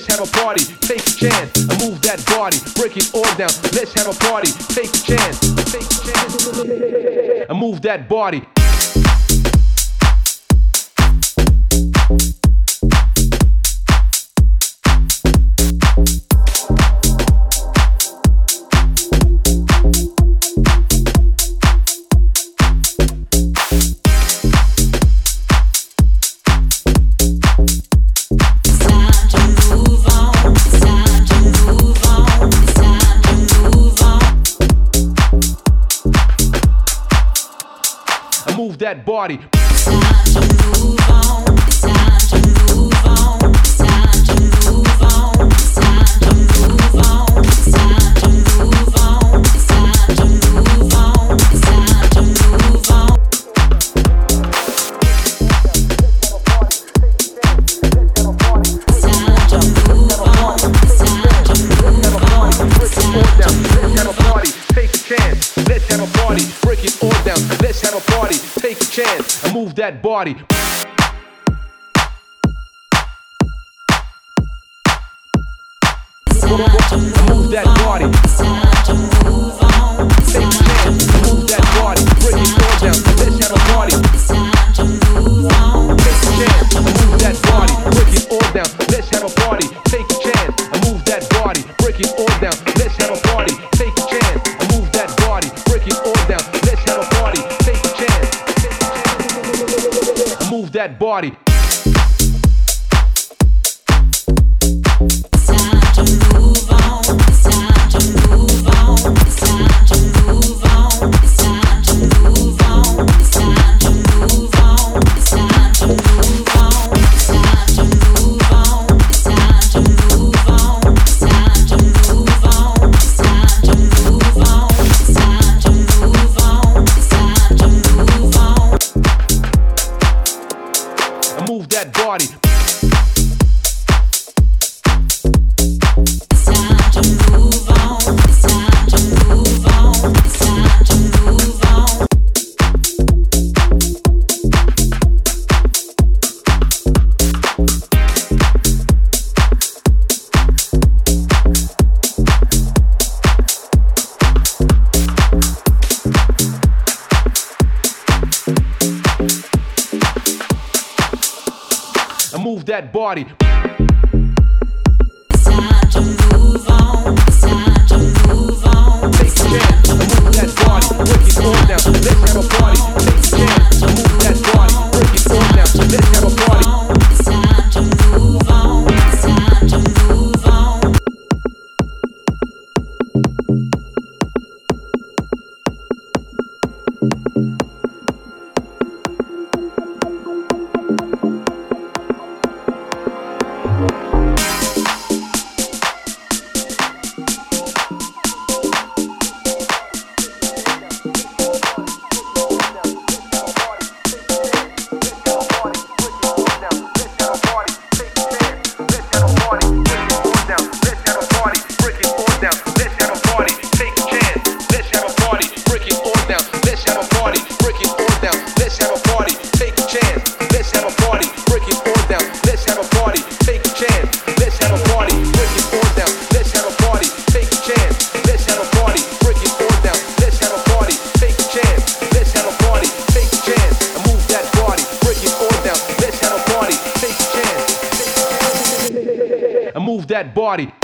Let's have a party, take a chance, and move that body, break it all down. Let's have a party, take a chance, take a chance, and move that body. move that body. move that body. Move that body. Take chance, move that body. Bring down, let's have a party. Move that body. That body. Body. Body.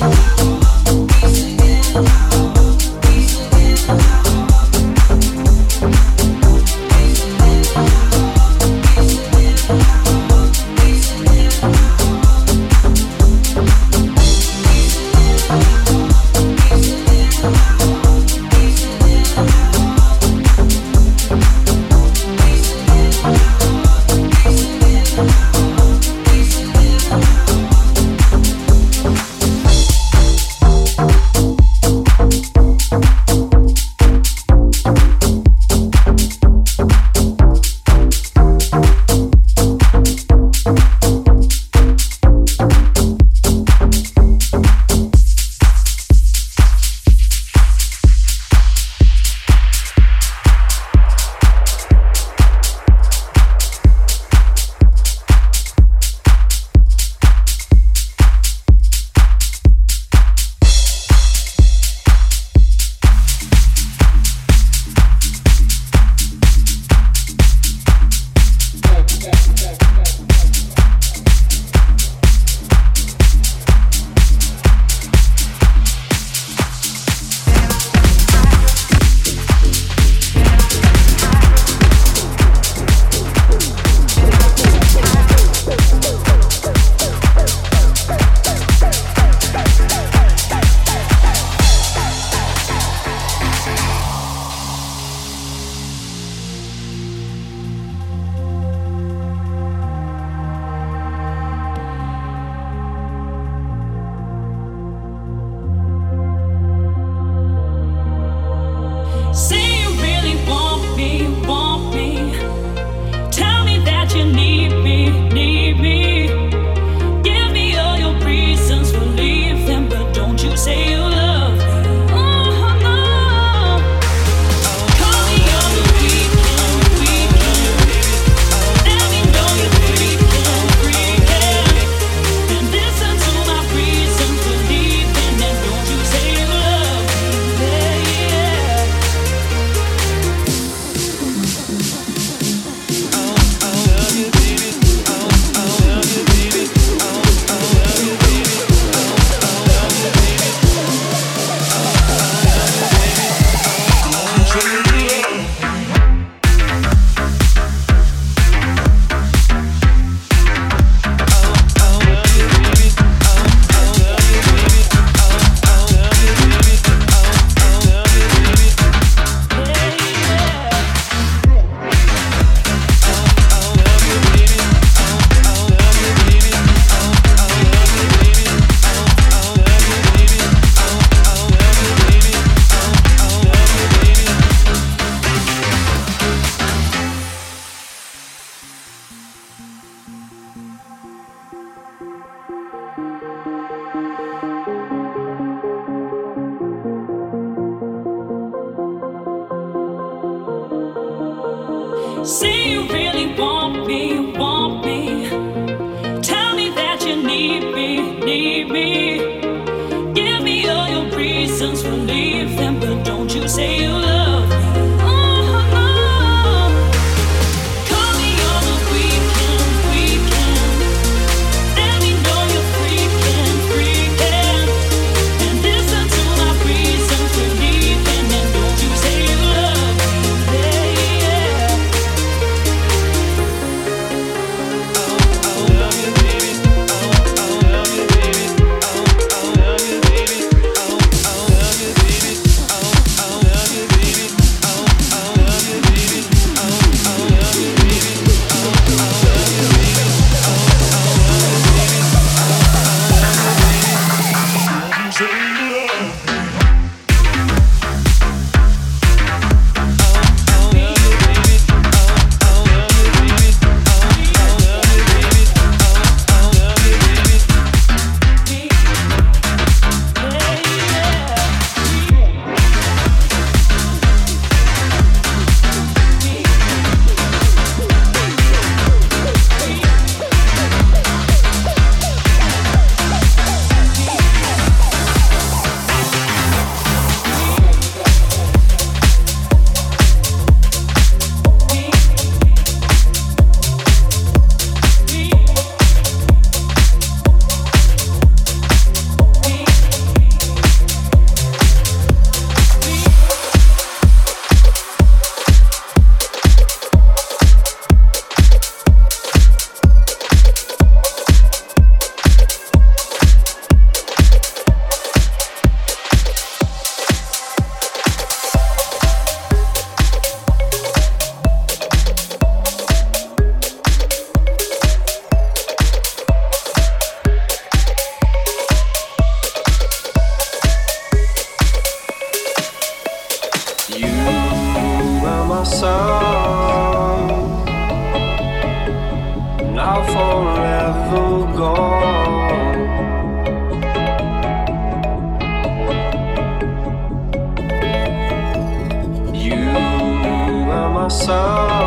Bye. Say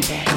Take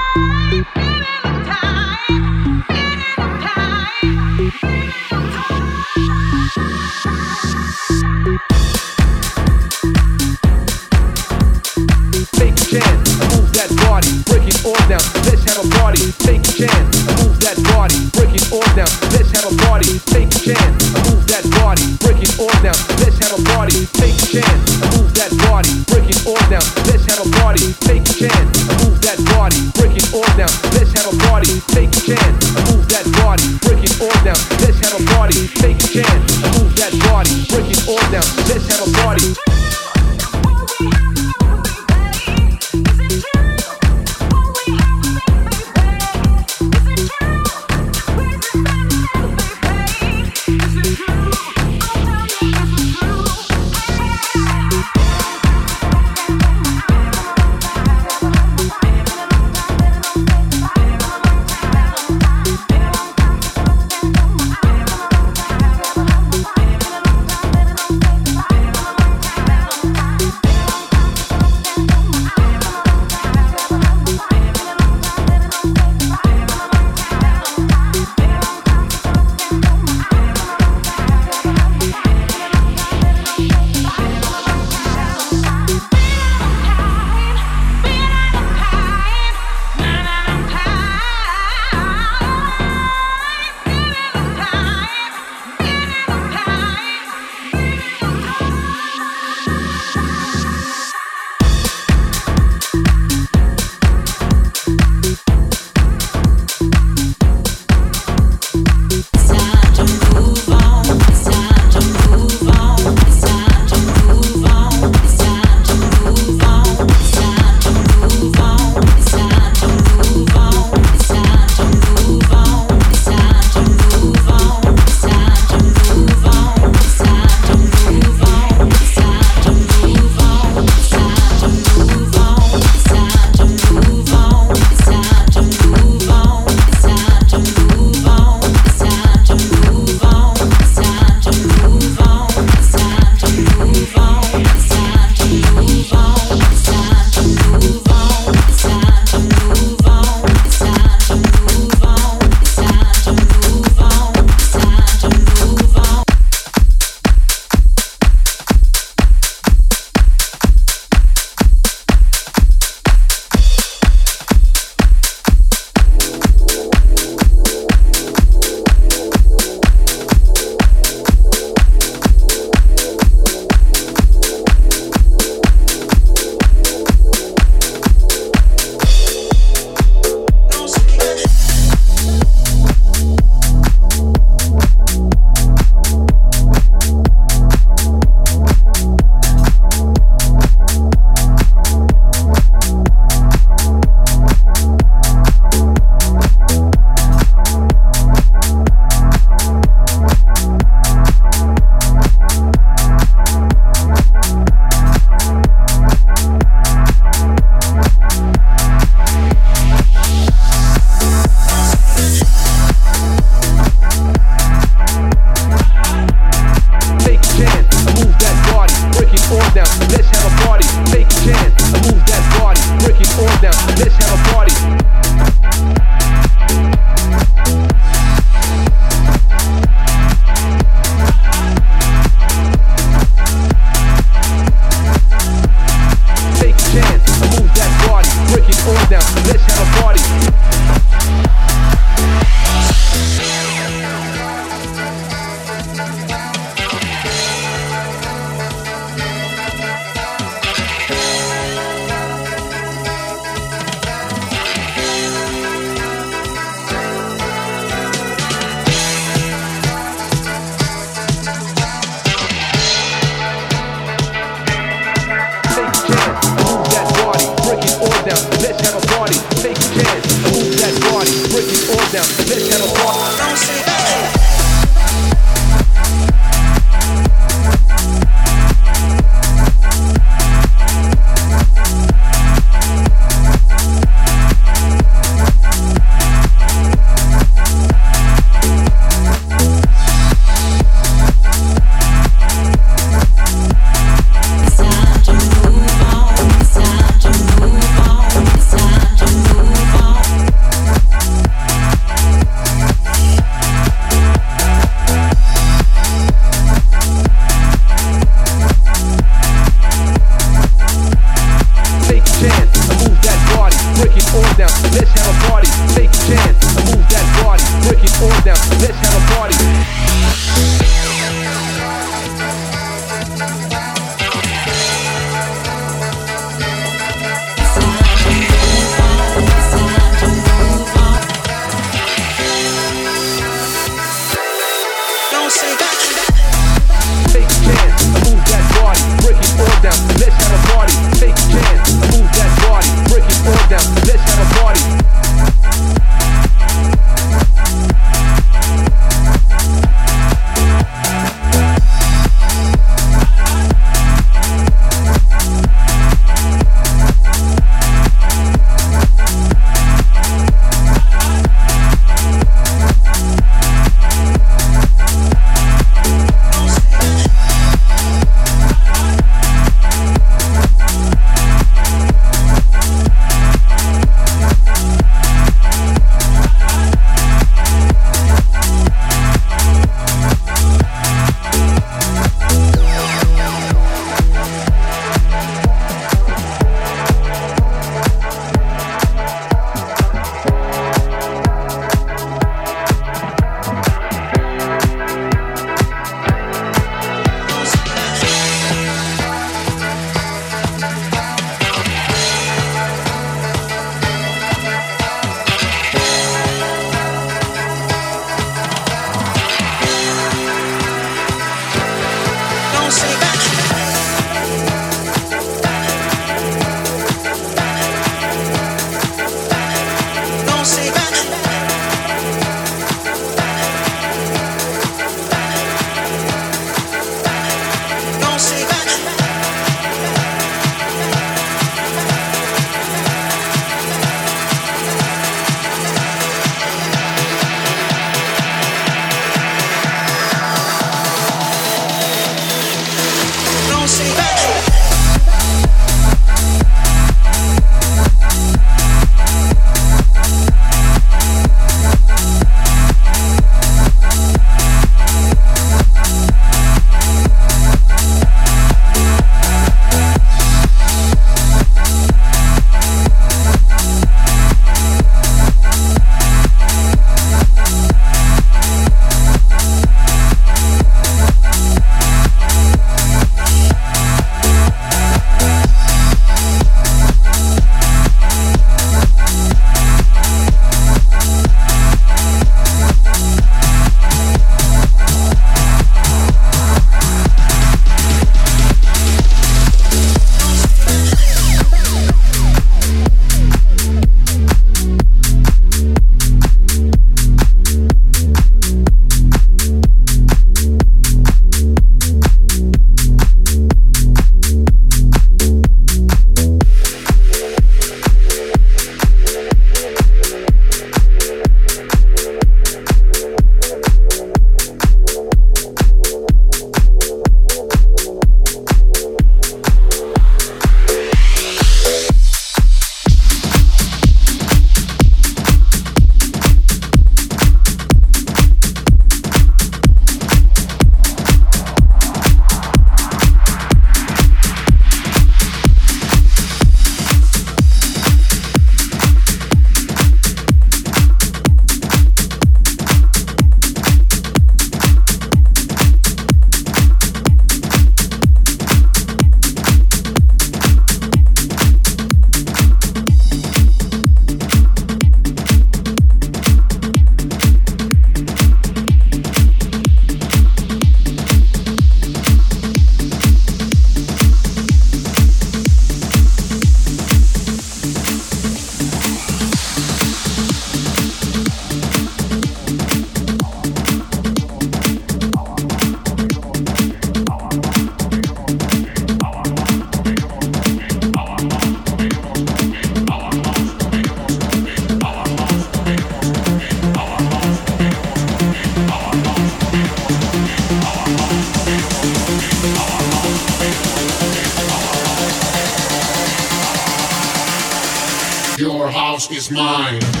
mine.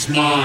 Is mine.